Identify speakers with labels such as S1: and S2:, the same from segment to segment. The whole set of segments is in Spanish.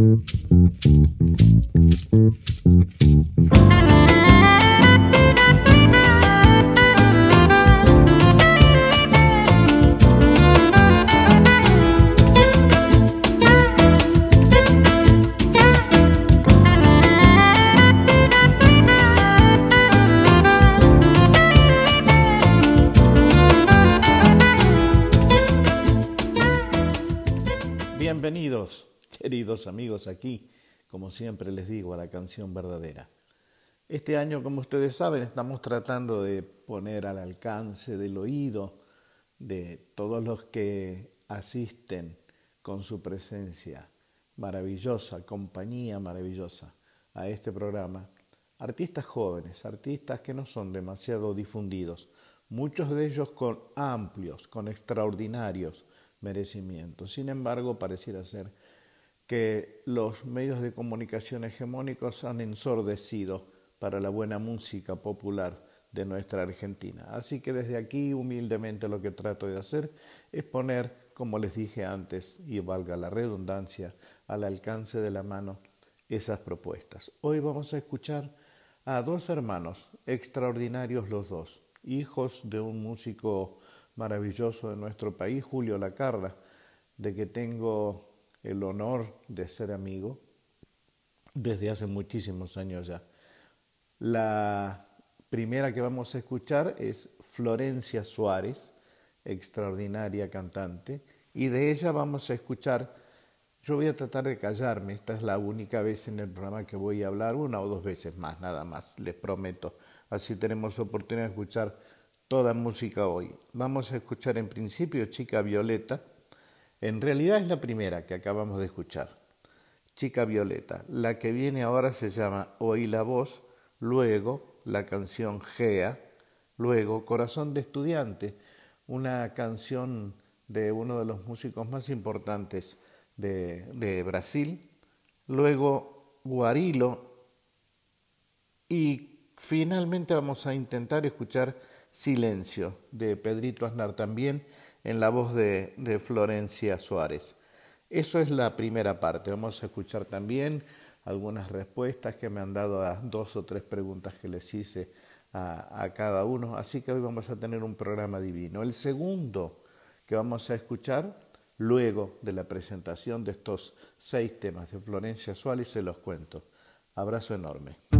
S1: Mm-hmm. Siempre les digo, a la canción verdadera. Este año, como ustedes saben, estamos tratando de poner al alcance del oído de todos los que asisten con su presencia maravillosa, compañía maravillosa a este programa, artistas jóvenes, artistas que no son demasiado difundidos, muchos de ellos con amplios, con extraordinarios merecimientos. Sin embargo, pareciera ser que los medios de comunicación hegemónicos han ensordecido para la buena música popular de nuestra Argentina. Así que desde aquí humildemente lo que trato de hacer es poner, como les dije antes, y valga la redundancia, al alcance de la mano esas propuestas. Hoy vamos a escuchar a dos hermanos, extraordinarios los dos, hijos de un músico maravilloso de nuestro país, Julio Lacarra, de que tengo el honor de ser amigo desde hace muchísimos años ya. La primera que vamos a escuchar es Florencia Suárez, extraordinaria cantante, y de ella vamos a escuchar, yo voy a tratar de callarme, esta es la única vez en el programa que voy a hablar, una o dos veces más, nada más, les prometo. Así tenemos oportunidad de escuchar toda música hoy. Vamos a escuchar en principio Chica Violeta, en realidad es la primera que acabamos de escuchar, Chica Violeta. La que viene ahora se llama Oí la voz, luego la canción Gea, luego Corazón de Estudiante, una canción de uno de los músicos más importantes de, Brasil, luego Guarilo y finalmente vamos a intentar escuchar Silencio de Pedrito Aznar también en la voz de, Florencia Suárez. Eso es la primera parte. Vamos a escuchar también algunas respuestas que me han dado a dos o tres preguntas que les hice a, cada uno. Así que hoy vamos a tener un programa divino. El segundo que vamos a escuchar, luego de la presentación de estos seis temas de Florencia Suárez, se los cuento. Abrazo enorme.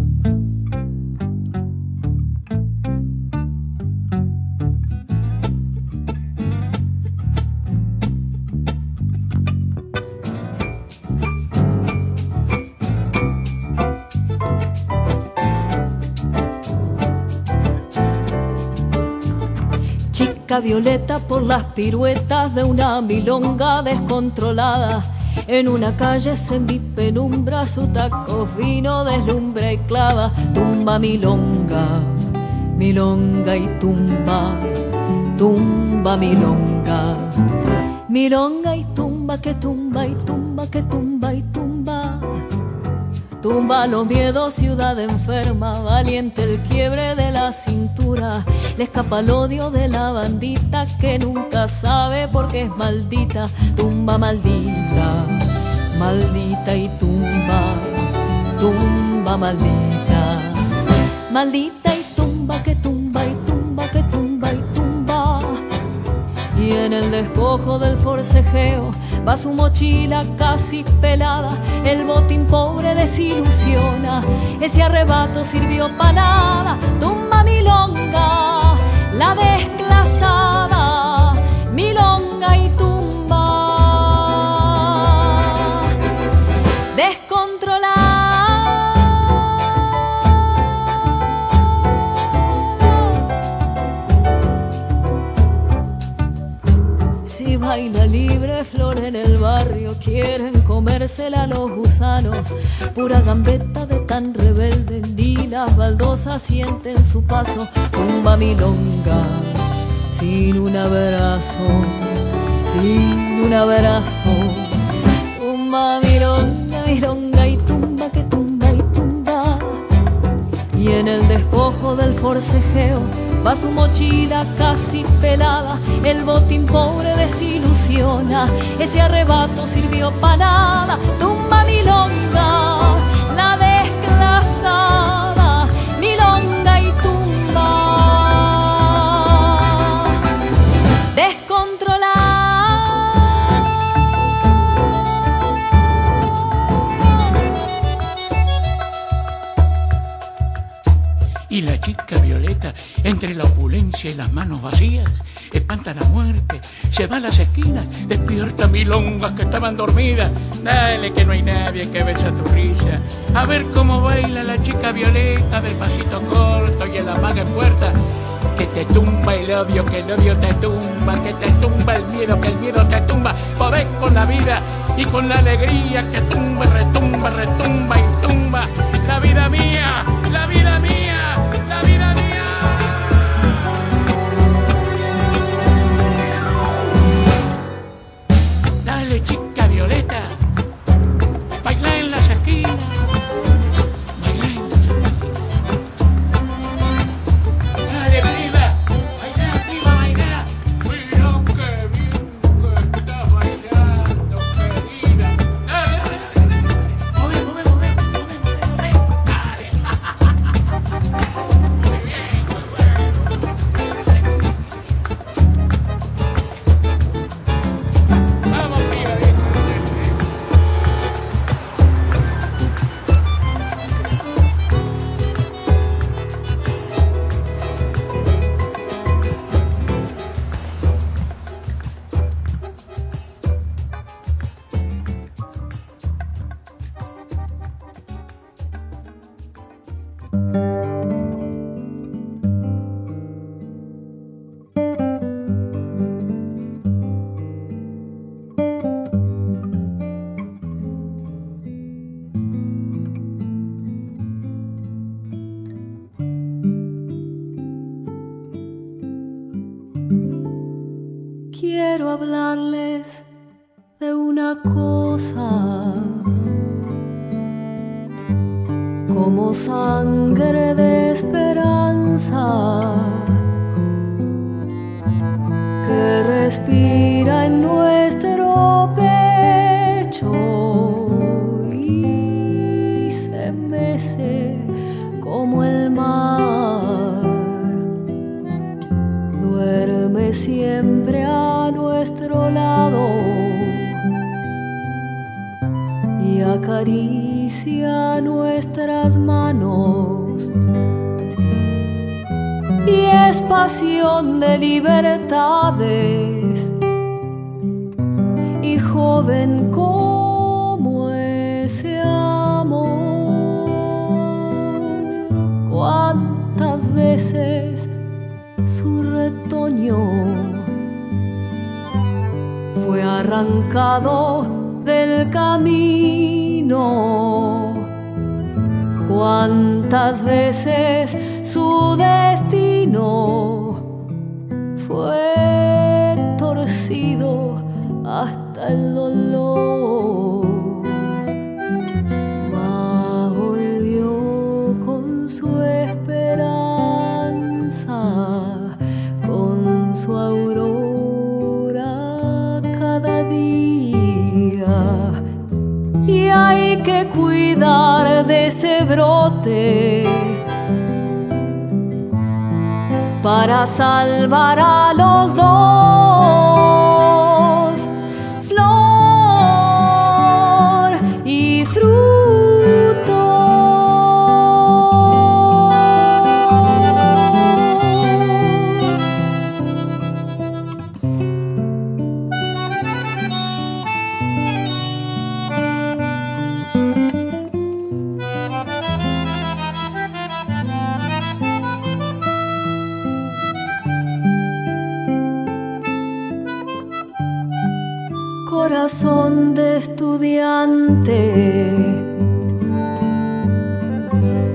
S2: Violeta por las piruetas de una milonga descontrolada. En una calle se mi penumbra su taco vino deslumbra y clava. Tumba milonga, milonga y tumba, tumba milonga. Milonga y tumba que tumba y tumba que tumba y tumba. Tumba los miedos, ciudad enferma, valiente el quiebre de la cintura. Le escapa el odio de la bandita que nunca sabe por qué es maldita. Tumba maldita, maldita y tumba, tumba maldita. Maldita y tumba que tumba y tumba que tumba y tumba. Y en el despojo del forcejeo va su mochila casi pelada, el botín pobre desilusiona, ese arrebato sirvió para nada, tumba milonga, la desclasada, en el barrio, quieren comérsela los gusanos. Pura gambeta de tan rebelde, ni las baldosas sienten su paso. Tumba milonga, sin un abrazo, sin un abrazo. Tumba milonga, milonga y tumba que tumba y tumba. Y en el despojo del forcejeo va su mochila casi pelada, el botín pobre desilusiona, ese arrebato sirvió para nada, tumba milonga, la desclasada, milonga
S3: y tumba. Descontrolada. Y la chica entre la opulencia y las manos vacías, espanta la muerte, se va a las esquinas, despierta milongas que estaban dormidas. Dale que no hay nadie que besa tu risa. A ver cómo baila la chica Violeta del pasito corto y en puerta. Que te tumba el odio, que el odio te tumba, que te tumba el miedo, que el miedo te tumba. Podés con la vida y con la alegría que tumba, retumba, retumba y tumba. La vida mía, la vida mía,
S2: hablarles de una cosa. Como sangre de acaricia nuestras manos. Y es pasión de libertades. Y joven como ese amor. Cuántas veces su retoño fue arrancado del camino. Cuántas veces su destino fue torcido hasta el dolor. Mas volvió con su esperanza, con su aurora cada día. Y hay que cuidar de ese brote para salvar a los dos.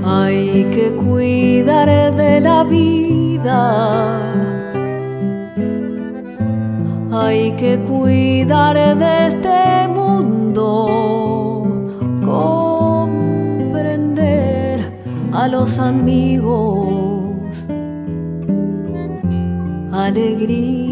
S2: Hay que cuidar de la vida, hay que cuidar de este mundo, comprender a los amigos. Alegría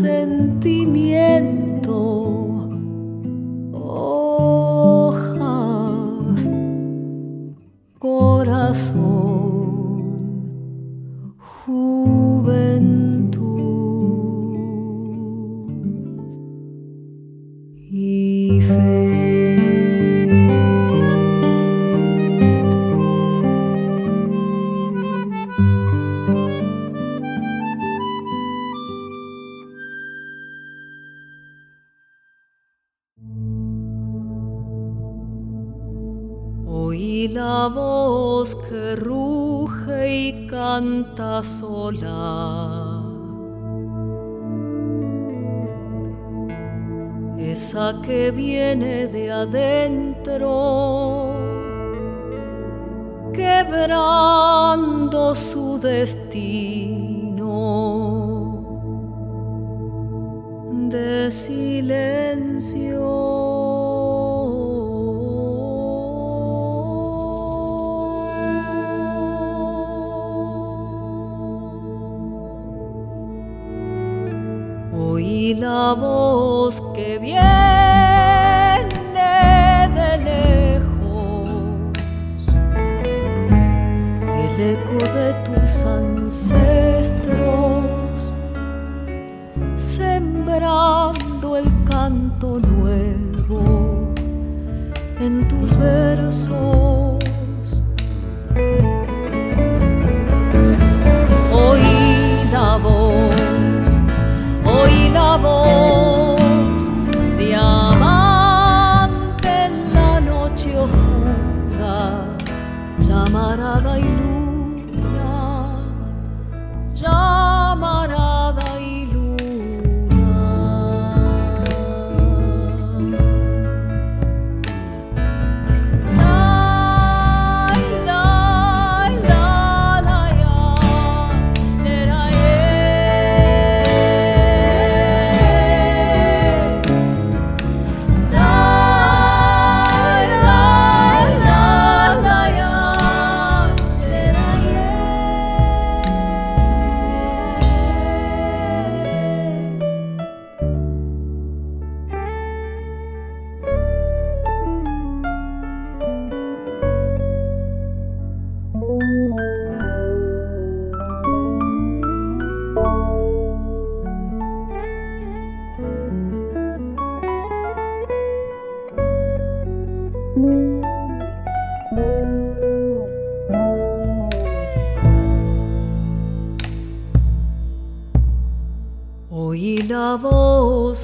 S2: sentimiento. Hojas, corazón, juventud y fe. Viene de adentro, quebrando su destino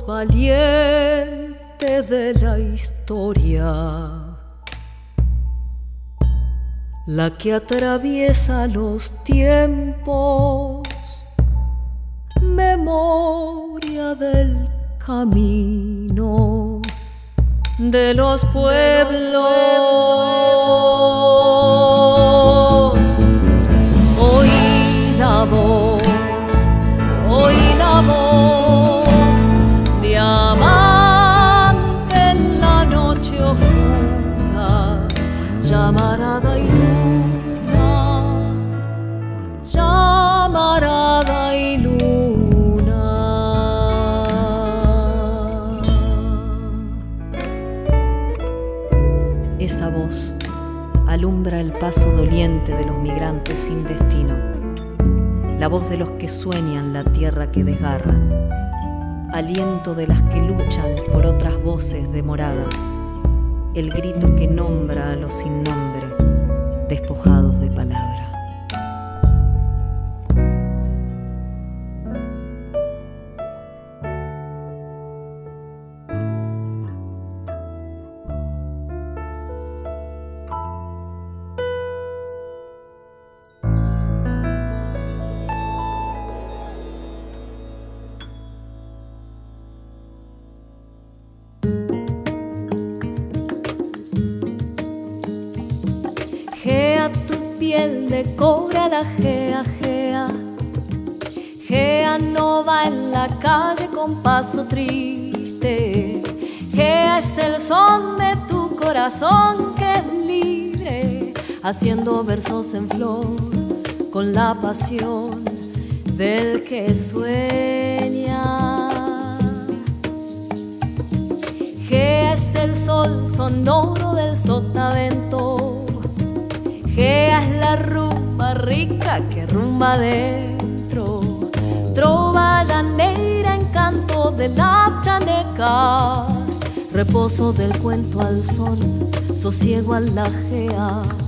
S2: valiente de la historia, la que atraviesa los tiempos, memoria del camino de los pueblos. Alumbra el paso doliente de los migrantes sin destino, la voz de los que sueñan la tierra que desgarran, aliento de las que luchan por otras voces demoradas, el grito que nombra a los sin nombre, despojados de palabra. Haciendo versos en flor con la pasión del que sueña. Gea es el sol sonoro del sotavento. Gea es la rumba rica que rumba dentro. Trova llanera, encanto de las chanecas. Reposo del cuento al sol, sosiego a la. Gea.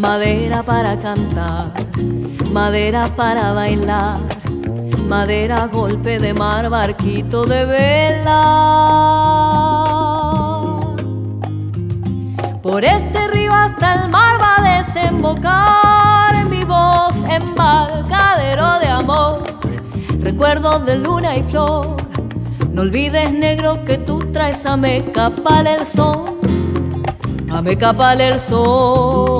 S2: Madera para cantar, madera para bailar, madera, golpe de mar, barquito de vela. Por este río hasta el mar va a desembocar mi voz, embarcadero de amor, recuerdos de luna y flor. No olvides, negro, que tú traes a Mecapal el son, a Mecapal el sol.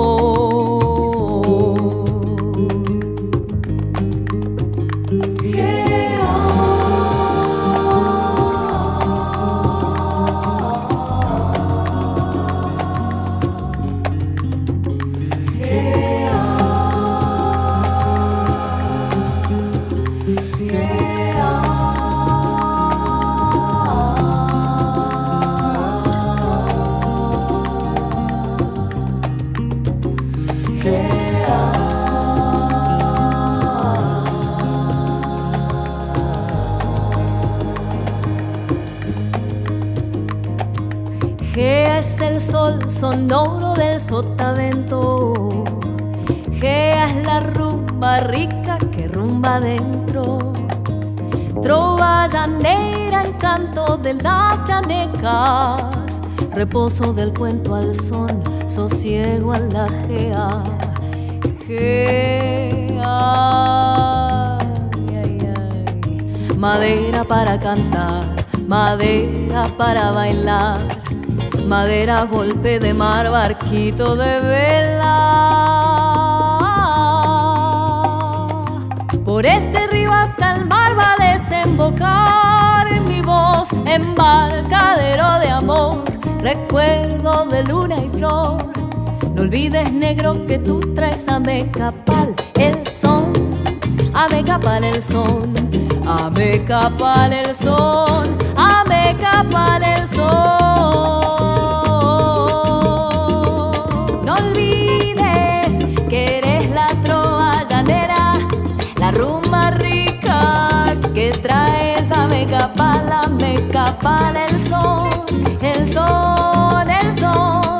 S2: Sonoro del sotavento. Gea es la rumba rica que rumba dentro. Trova llanera, encanto de las llanecas. Reposo del cuento al son, sosiego a la gea. Gea. Madera para cantar, madera para bailar madera, golpe de mar, barquito de vela. Por este río hasta el mar va a desembocar mi voz, embarcadero de amor, recuerdo de luna y flor. No olvides, negro, que tú traes a Mecapal el son, a Mecapal el son, a Mecapal el son, a Mecapal el son. El sol, el sol, el sol.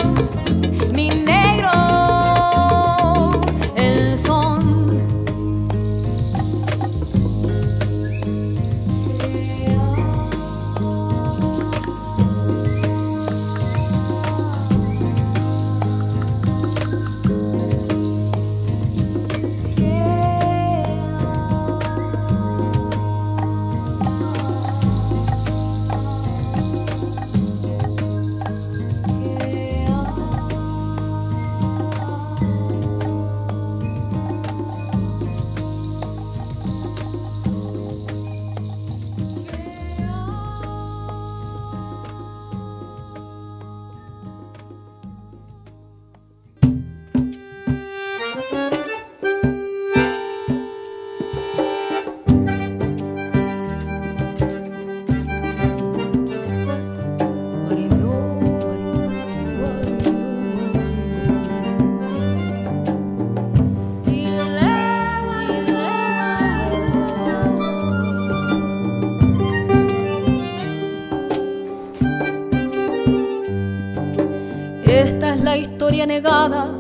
S2: Negada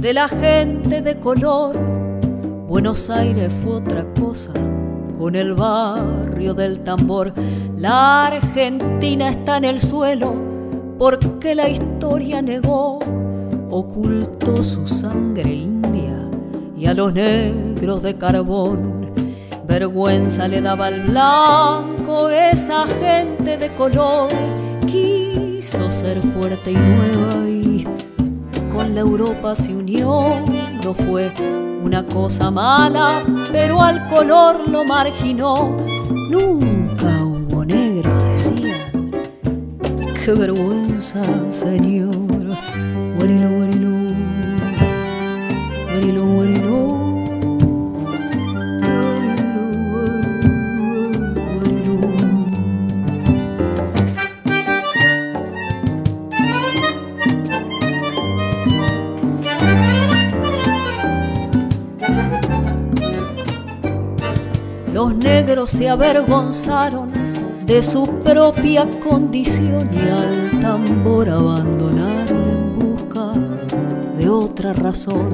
S2: de la gente de color. Buenos Aires fue otra cosa con el barrio del tambor. La Argentina está en el suelo porque la historia negó, ocultó su sangre india y a los negros de carbón. Vergüenza le daba al blanco esa gente de color. Quiso ser fuerte y nueva y la Europa se unió, no fue una cosa mala, pero al color lo marginó. Nunca hubo negro, decían. Qué vergüenza, señor. Bueno, se avergonzaron de su propia condición y al tambor abandonaron en busca de otra razón.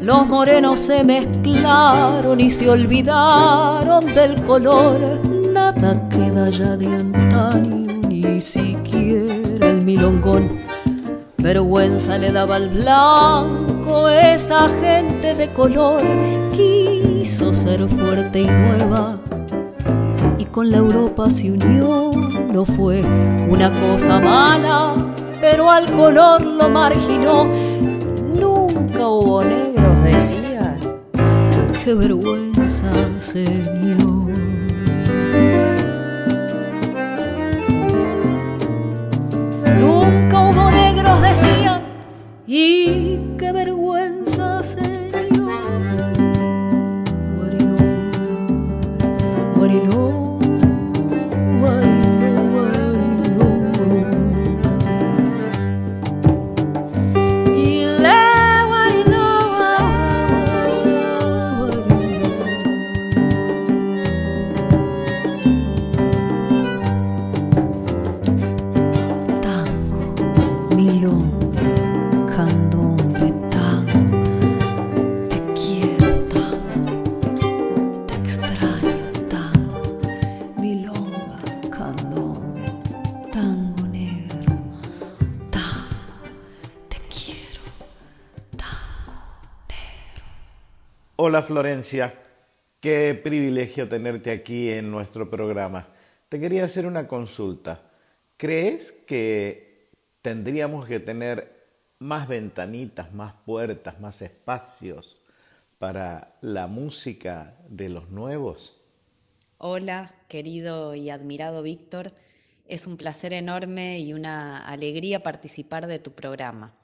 S2: Los morenos se mezclaron y se olvidaron del color. Nada queda ya de antaño, ni siquiera el milongón. Vergüenza le daba al blanco esa gente de color. Quiso ser fuerte y nueva con la Europa se unió. No fue una cosa mala, pero al color lo marginó. Nunca hubo negros, decía. Qué vergüenza, señor. Nunca hubo negros, decían. Y
S1: Florencia, qué privilegio tenerte aquí en nuestro programa. Te quería hacer una consulta. ¿Crees que tendríamos que tener más ventanitas, más puertas, más espacios para la música de los nuevos?
S4: Hola, querido y admirado Víctor. Es un placer enorme y una alegría participar de tu programa.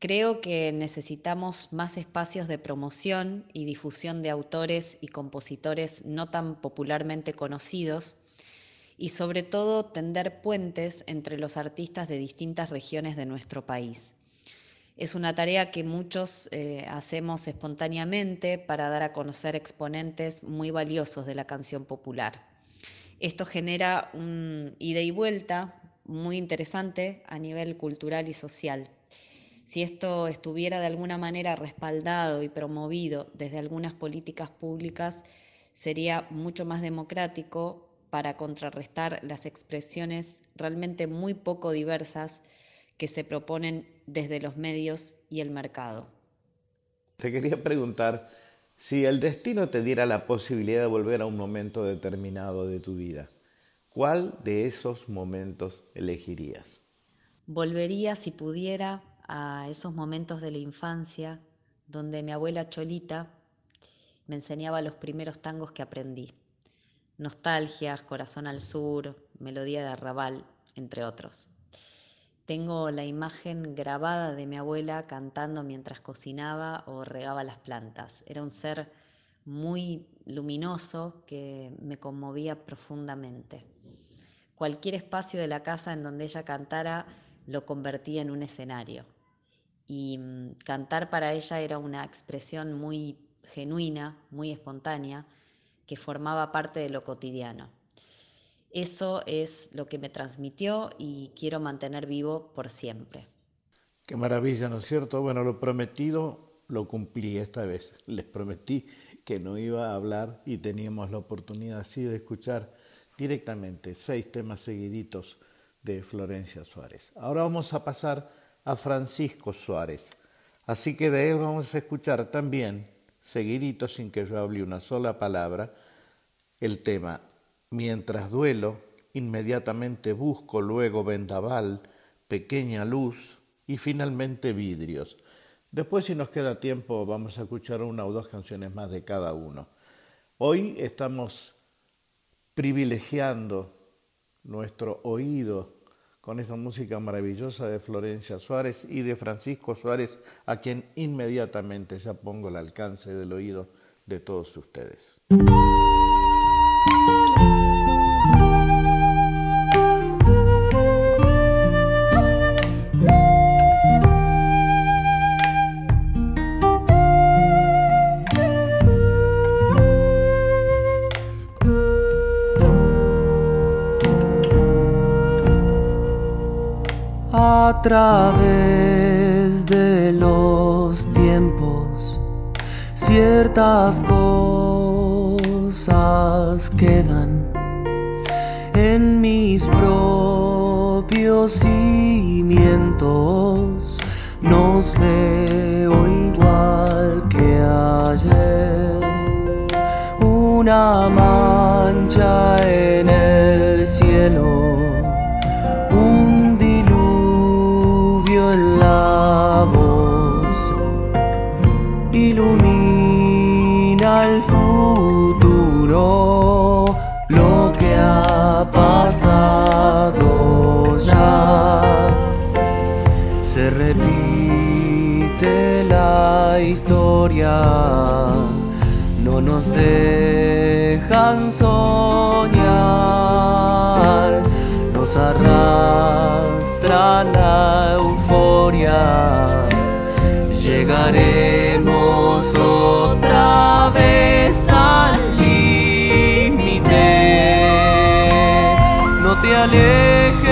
S4: Creo que necesitamos más espacios de promoción y difusión de autores y compositores no tan popularmente conocidos y sobre todo tender puentes entre los artistas de distintas regiones de nuestro país. Es una tarea que muchos eh, hacemos espontáneamente para dar a conocer exponentes muy valiosos de la canción popular. Esto genera un ida y vuelta muy interesante a nivel cultural y social. Si esto estuviera de alguna manera respaldado y promovido desde algunas políticas públicas, sería mucho más democrático para contrarrestar las expresiones realmente muy poco diversas que se proponen desde los medios y el mercado.
S1: Te quería preguntar si el destino te diera la posibilidad de volver a un momento determinado de tu vida, ¿cuál de esos momentos elegirías?
S4: Volvería, si pudiera, a esos momentos de la infancia donde mi abuela Cholita me enseñaba los primeros tangos que aprendí. Nostalgias, Corazón al Sur, Melodía de Arrabal, entre otros. Tengo la imagen grabada de mi abuela cantando mientras cocinaba o regaba las plantas. Era un ser muy luminoso que me conmovía profundamente. Cualquier espacio de la casa en donde ella cantara lo convertía en un escenario y mm, cantar para ella era una expresión muy genuina, muy espontánea, que formaba parte de lo cotidiano. Eso es lo que me transmitió y quiero mantener vivo por siempre.
S1: Qué maravilla, ¿no es cierto? Bueno, lo prometido lo cumplí esta vez. Les prometí que no iba a hablar y teníamos la oportunidad así de escuchar directamente seis temas seguiditos de Florencia Suárez. Ahora vamos a pasar a Francisco Suárez. Así que de él vamos a escuchar también, seguidito sin que yo hable una sola palabra, el tema Mientras duelo, inmediatamente busco luego vendaval, pequeña luz y finalmente vidrios. Después, si nos queda tiempo, vamos a escuchar una o dos canciones más de cada uno. Hoy estamos privilegiando nuestro oído con esa música maravillosa de Florencia Suárez y de Francisco Suárez, a quien inmediatamente ya pongo al alcance del oído de todos ustedes.
S5: A través de los tiempos, ciertas cosas quedan en mis propios cimientos. Nos veo igual que ayer, una mancha en el cielo no nos dejan soñar, nos arrastra la euforia, llegaremos otra vez al límite, no te alejes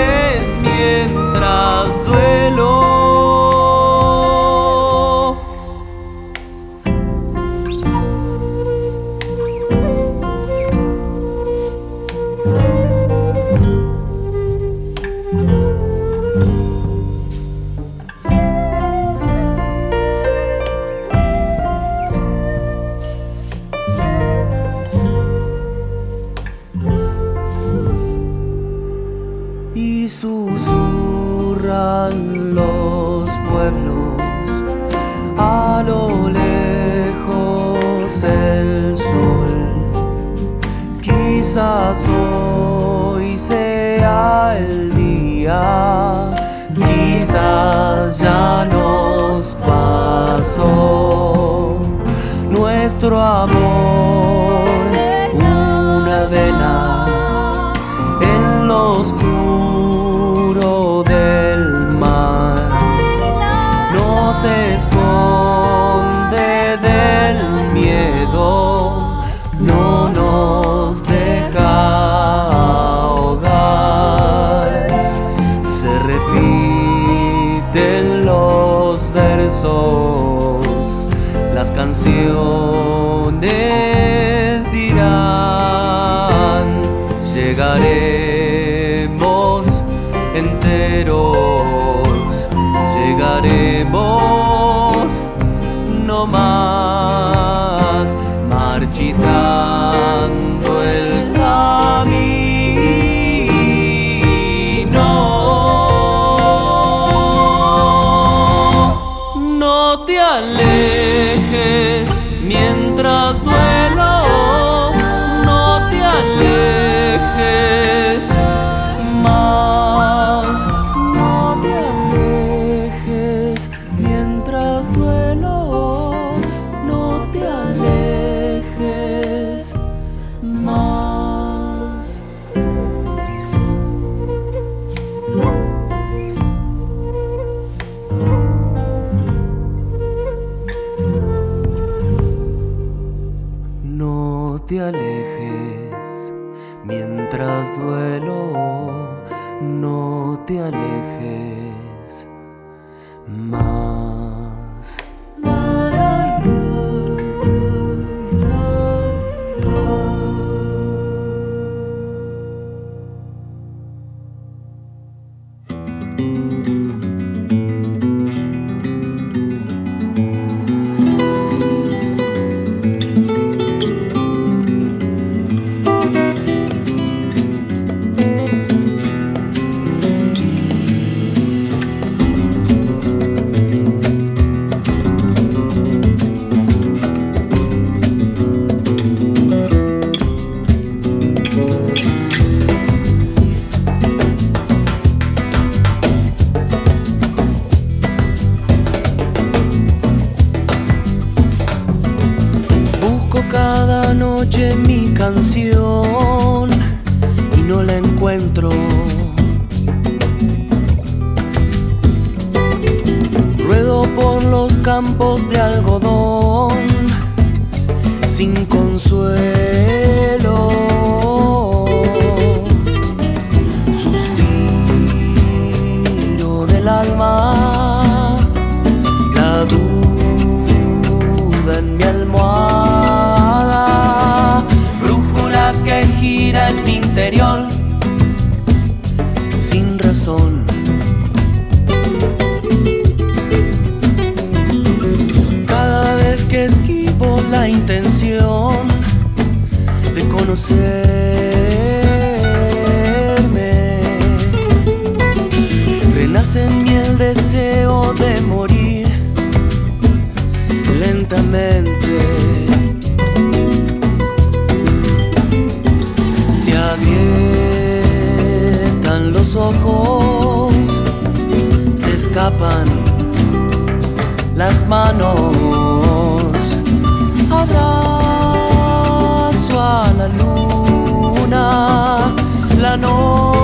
S5: las manos. Abrazo a la luna, la noche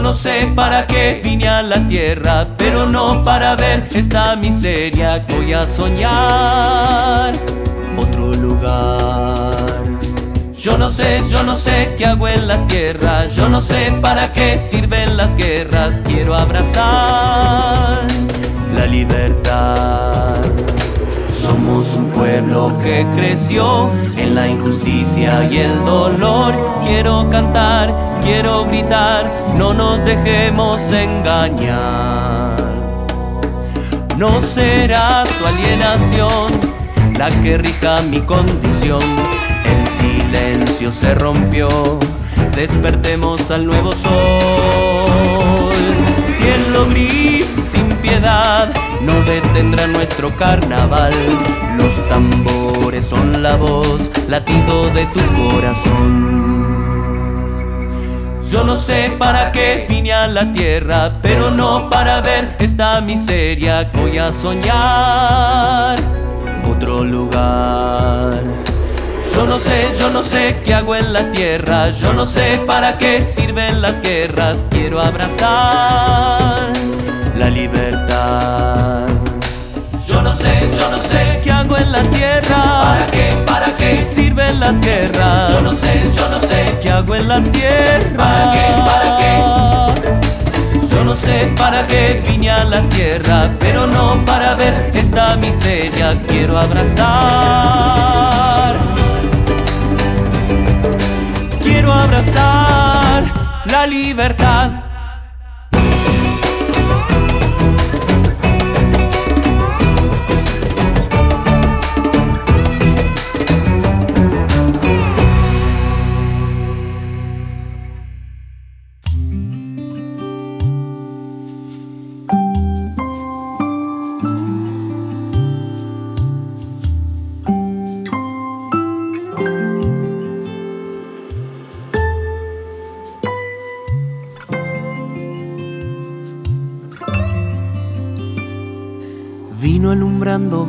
S5: Yo no sé para qué vine a la tierra, pero no para ver esta miseria. Voy a soñar otro lugar. Yo no sé, yo no sé qué hago en la tierra. Yo no sé para qué sirven las guerras. Quiero abrazar la libertad. Somos un pueblo que creció en la injusticia y el dolor. Quiero cantar, quiero gritar, no nos dejemos engañar. No será tu alienación la que rija mi condición. El silencio se rompió, despertemos al nuevo sol. Cielo gris no detendrá nuestro carnaval. Los tambores son la voz, latido de tu corazón. Yo no sé para qué vine a la tierra, pero no para ver esta miseria. Voy a soñar otro lugar. Yo no sé, yo no sé qué hago en la tierra. Yo no sé para qué sirven las guerras. Quiero abrazar libertad. Yo no sé, yo no sé qué hago en la tierra. ¿Para qué? ¿Para qué sirven las guerras? Yo no sé, yo no sé qué hago en la tierra. ¿Para qué? ¿Para qué? Yo no sé para qué vine a la tierra, pero no para ver esta miseria. Quiero abrazar. Quiero abrazar la libertad.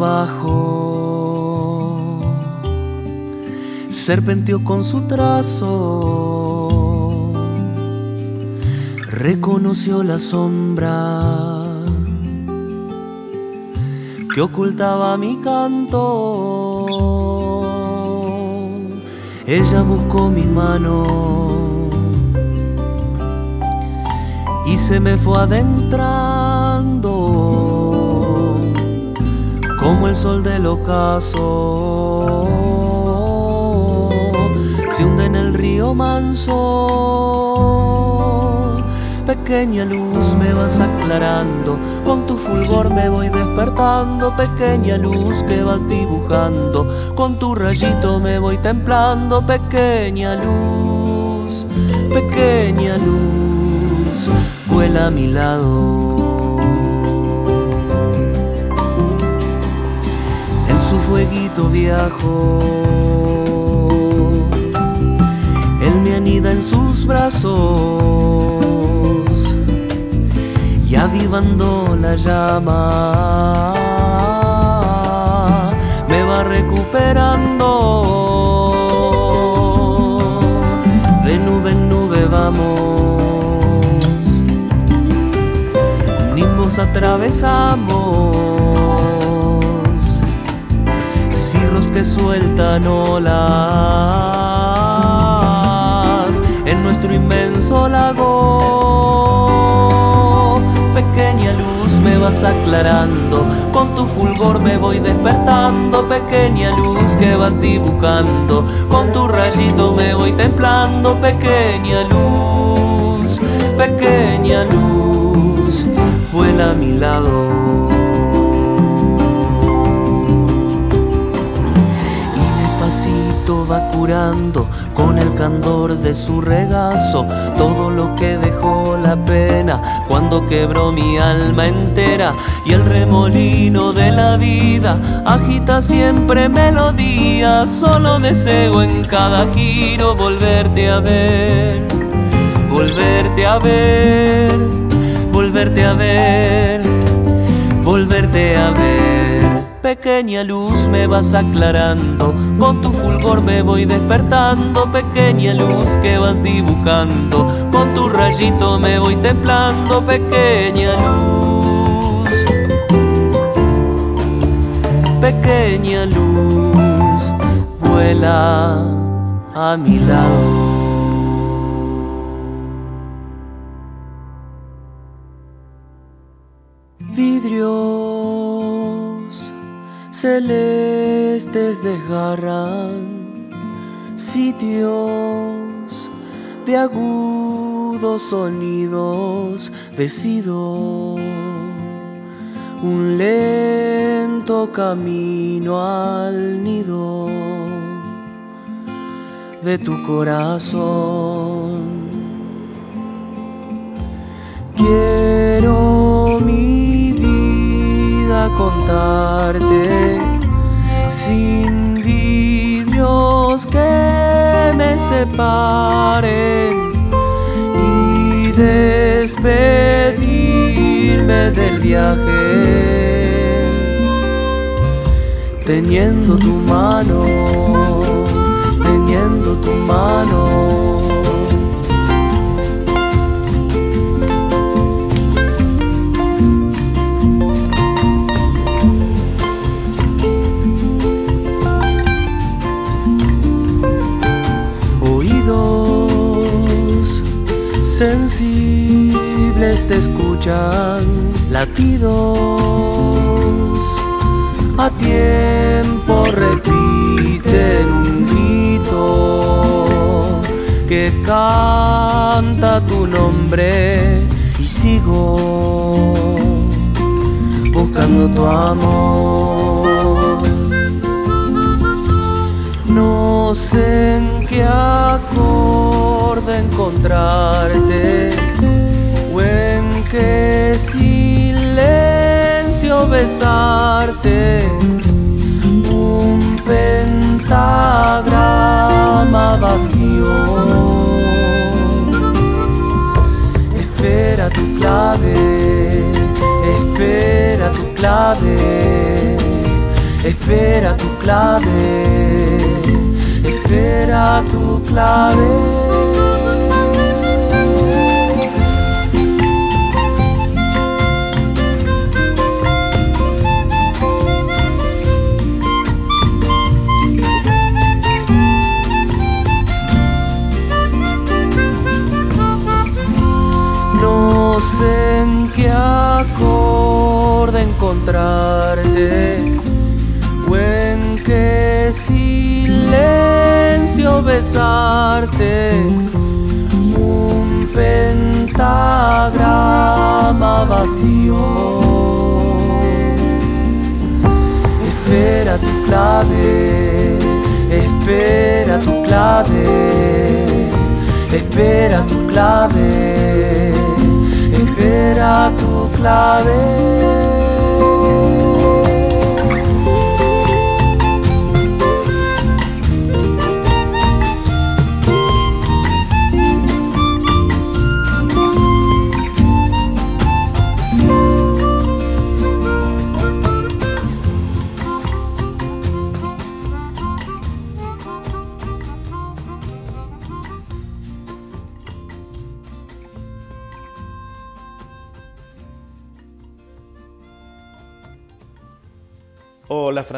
S5: Bajo, serpenteó con su trazo, reconoció la sombra que ocultaba mi canto. Ella buscó mi mano y se me fue adentrando como el sol del ocaso se hunde en el río manso. Pequeña luz me vas aclarando, con tu fulgor me voy despertando, pequeña luz que vas dibujando, con tu rayito me voy templando, pequeña luz, pequeña luz, vuela a mi lado. Fueguito viajo. Él me anida en sus brazos y avivando la llama me va recuperando. De nube en nube vamos, nimbos atravesamos que sueltan olas en nuestro inmenso lago. Pequeña luz me vas aclarando, con tu fulgor me voy despertando. Pequeña luz que vas dibujando, con tu rayito me voy templando. Pequeña luz, pequeña luz, vuela a mi lado. Curando con el candor de su regazo. Todo lo que dejó la pena cuando quebró mi alma entera. Y el remolino de la vida agita siempre melodía. Solo deseo en cada giro volverte a ver volverte a ver volverte a ver volverte a ver Pequeña luz me vas aclarando, con tu fulgor me voy despertando. Pequeña luz que vas dibujando, con tu rayito me voy templando. Pequeña luz, pequeña luz, vuela a mi lado. vidrio celestes desgarran sitios de agudos sonidos. Decido un lento camino al nido de tu corazón. Quiero mi contarte sin vidrios que me separen y despedirme del viaje teniendo tu mano, teniendo tu mano. Sensibles te escuchan latidos a tiempo repiten un grito que canta tu nombre y sigo buscando tu amor. No sé en qué encontrarte o en qué silencio besarte. Un pentagrama vacío. Espera tu clave, espera tu clave, espera tu clave, espera tu clave. Qué acorde encontrarte o en qué silencio besarte. Un pentagrama vacío. Espera tu clave, espera tu clave, espera tu clave, espera tu clave.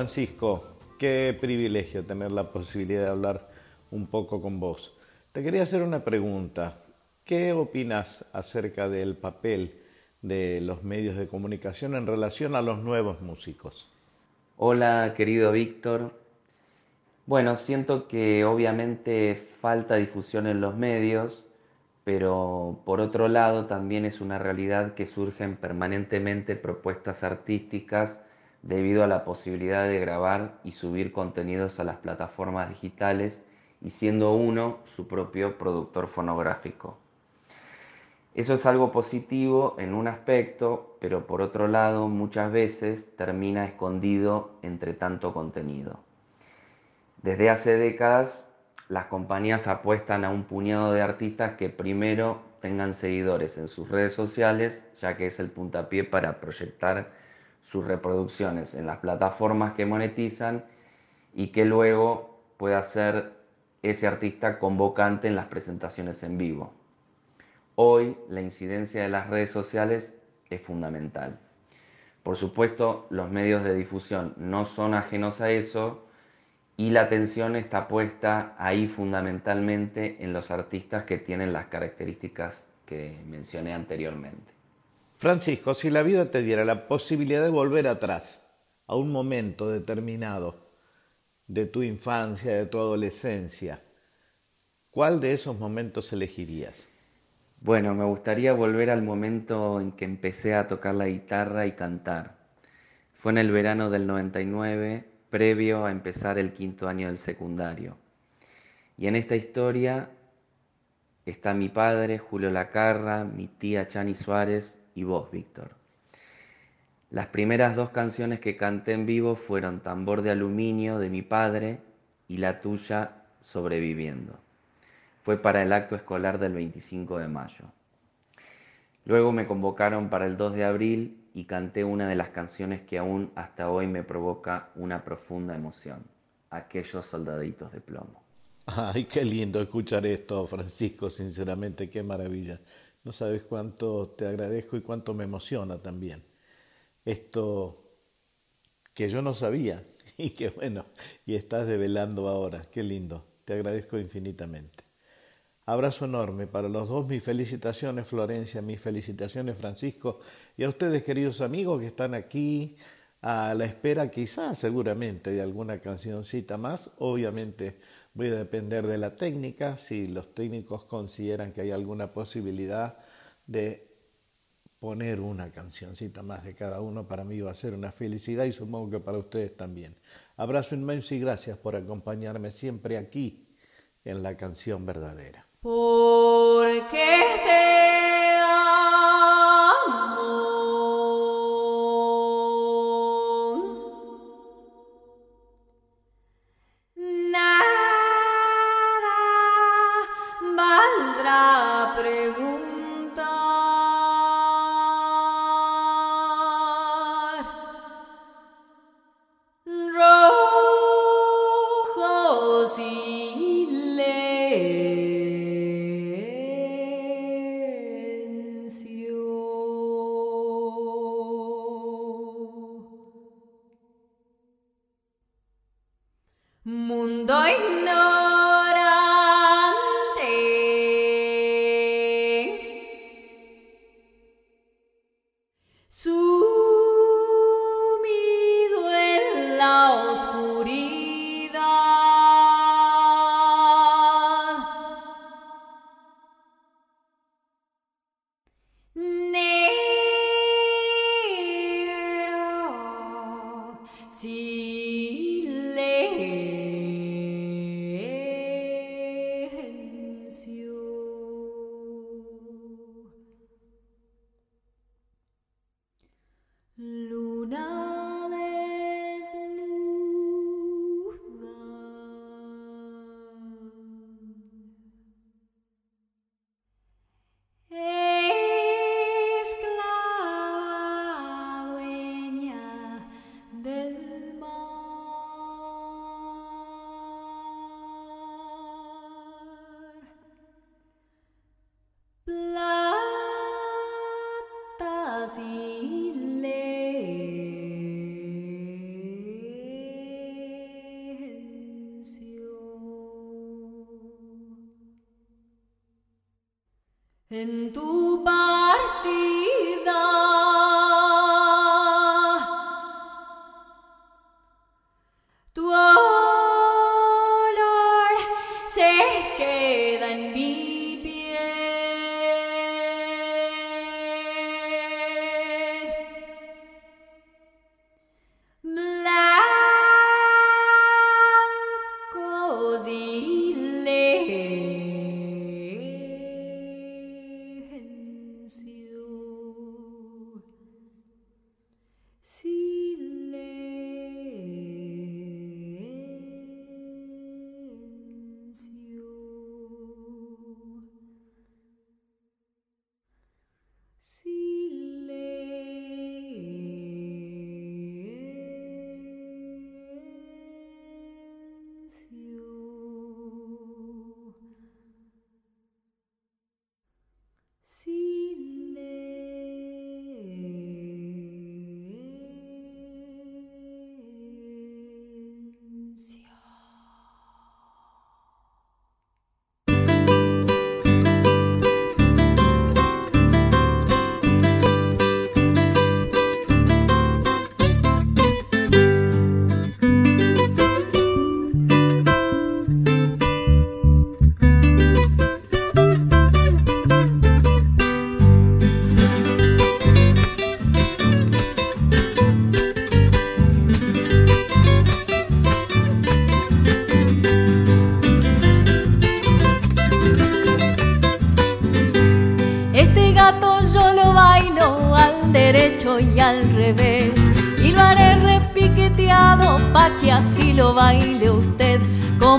S1: Francisco, qué privilegio tener la posibilidad de hablar un poco con vos. Te quería hacer una pregunta. ¿Qué opinas acerca del papel de los medios de comunicación en relación a los nuevos músicos?
S6: Hola, querido Víctor. Bueno, siento que obviamente falta difusión en los medios, pero por otro lado también es una realidad que surgen permanentemente propuestas artísticas debido a la posibilidad de grabar y subir contenidos a las plataformas digitales y siendo uno su propio productor fonográfico. Eso es algo positivo en un aspecto, pero por otro lado muchas veces termina escondido entre tanto contenido. Desde hace décadas las compañías apuestan a un puñado de artistas que primero tengan seguidores en sus redes sociales, ya que es el puntapié para proyectar sus reproducciones en las plataformas que monetizan y que luego pueda ser ese artista convocante en las presentaciones en vivo. Hoy la incidencia de las redes sociales es fundamental. Por supuesto, los medios de difusión no son ajenos a eso y la atención está puesta ahí fundamentalmente en los artistas que tienen las características que mencioné anteriormente.
S1: Francisco, si la vida te diera la posibilidad de volver atrás a un momento determinado de tu infancia, de tu adolescencia, ¿cuál de esos momentos elegirías?
S6: Bueno, me gustaría volver al momento en que empecé a tocar la guitarra y cantar. Fue en el verano del 99, previo a empezar el quinto año del secundario. Y en esta historia está mi padre, Julio Lacarra, mi tía Chani Suárez y vos, Víctor. Las primeras dos canciones que canté en vivo fueron Tambor de Aluminio de mi padre y la tuya, Sobreviviendo fue para el acto escolar del 25 de mayo. Luego me convocaron para el 2 de abril y canté una de las canciones que aún hasta hoy me provoca una profunda emoción, aquellos soldaditos de plomo.
S1: Ay, qué lindo escuchar esto, Francisco, sinceramente, qué maravilla. No sabes cuánto te agradezco y cuánto me emociona también. Esto que yo no sabía y que bueno, y estás develando ahora, qué lindo. Te agradezco infinitamente. Abrazo enorme para los dos. Mis felicitaciones, Florencia, mis felicitaciones, Francisco, y a ustedes, queridos amigos, que están aquí a la espera, quizás, seguramente, de alguna cancioncita más. Obviamente, Voy a depender de la técnica, si los técnicos consideran que hay alguna posibilidad de poner una cancioncita más de cada uno, para mí va a ser una felicidad y supongo que para ustedes también. Abrazo inmenso y gracias por acompañarme siempre aquí en la canción verdadera.
S2: Porque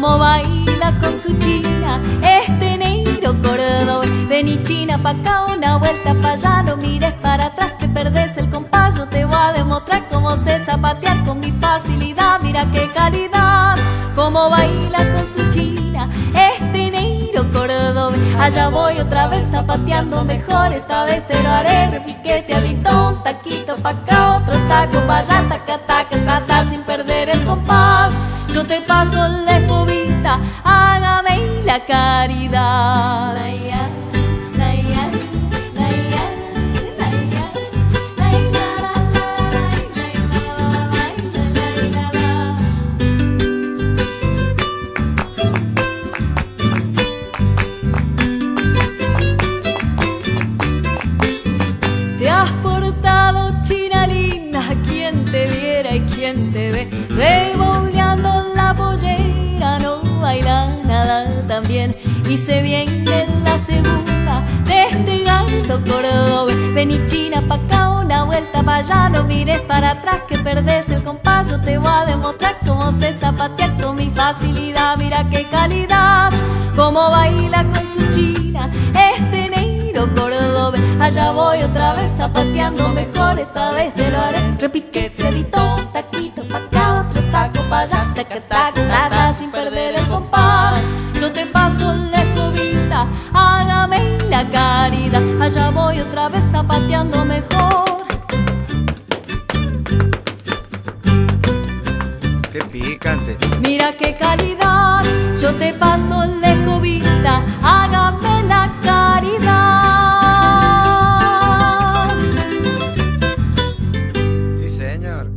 S2: como baila con su china este negro corredor. Vení china pa' acá, una vuelta pa' allá, no mires para atrás que perdés el compás. Yo te voy a demostrar cómo sé zapatear con mi facilidad, mira qué calidad. Como baila con su china este negro corredor. Allá voy otra vez zapateando mejor, esta vez te lo haré. Repiquete alitón, taquito pa' acá, otro taco pa' allá, taca, taca, taca, sin perder el compás. Yo te paso lejos hágame la caridad. Hice bien en la segunda de este gato cordobés. Vení China pa' acá, una vuelta pa' allá, no mires para atrás que perdés el compás. Yo te voy a demostrar cómo se zapatea con mi facilidad. Mira qué calidad, cómo baila con su china este negro cordobés. Allá voy otra vez zapateando mejor, esta vez te lo haré. Repique, piedito, taquito pa' acá, otro taco pa' allá, taca, taca, taca, zapateando mejor.
S7: Qué picante.
S2: Mira qué calidad, yo te paso la escobita, hágame la caridad.
S7: Sí, señor.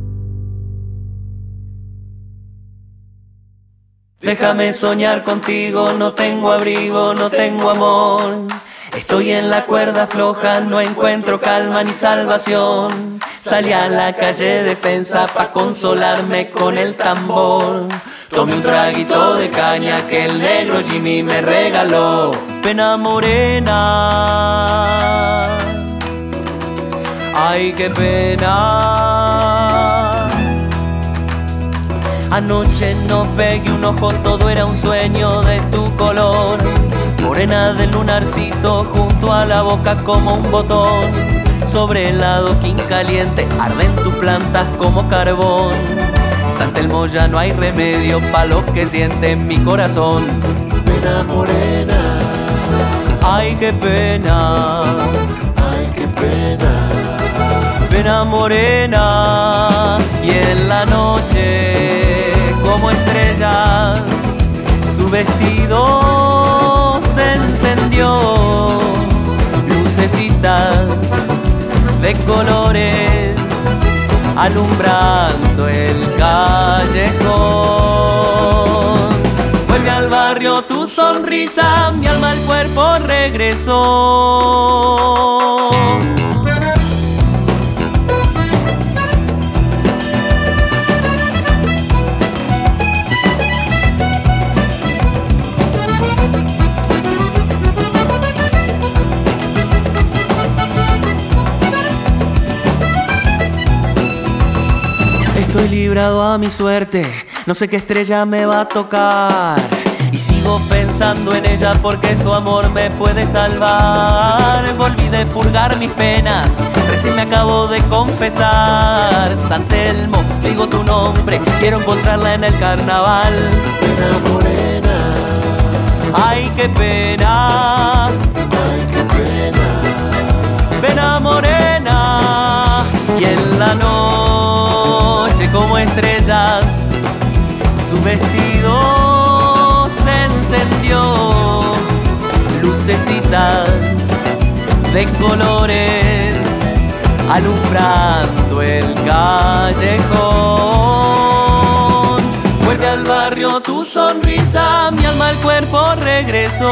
S5: Déjame soñar contigo, no tengo abrigo, no tengo amor. Estoy en la cuerda floja, no encuentro calma ni salvación. Salí a la calle defensa pa' consolarme con el tambor. Tomé un traguito de caña que el negro Jimmy me regaló. Pena morena, ay qué pena. Anoche no pegué un ojo, todo era un sueño de tu color. Morena del lunarcito junto a la boca como un botón. Sobre el adoquín caliente arden tus plantas como carbón. San Telmo ya no hay remedio pa' lo que siente mi corazón.
S8: Pena morena,
S5: Ay, qué pena,
S8: ay qué pena.
S5: pena morena. Y en la noche, como estrellas, su vestido se encendió. Lucecitas de colores alumbrando el callejón. Vuelve al barrio tu sonrisa, mi alma al cuerpo regresó. A mi suerte, no sé qué estrella me va a tocar. Y sigo pensando en ella porque su amor me puede salvar. Volví de purgar mis penas, recién me acabo de confesar. San Telmo, digo tu nombre, quiero encontrarla en el carnaval.
S8: Pena morena,
S5: Ay, qué pena,
S8: ay qué pena.
S5: pena morena. Y en la noche como estrellas, su vestido se encendió. Lucecitas de colores alumbrando el callejón. Vuelve al barrio tu sonrisa, mi alma al cuerpo regresó.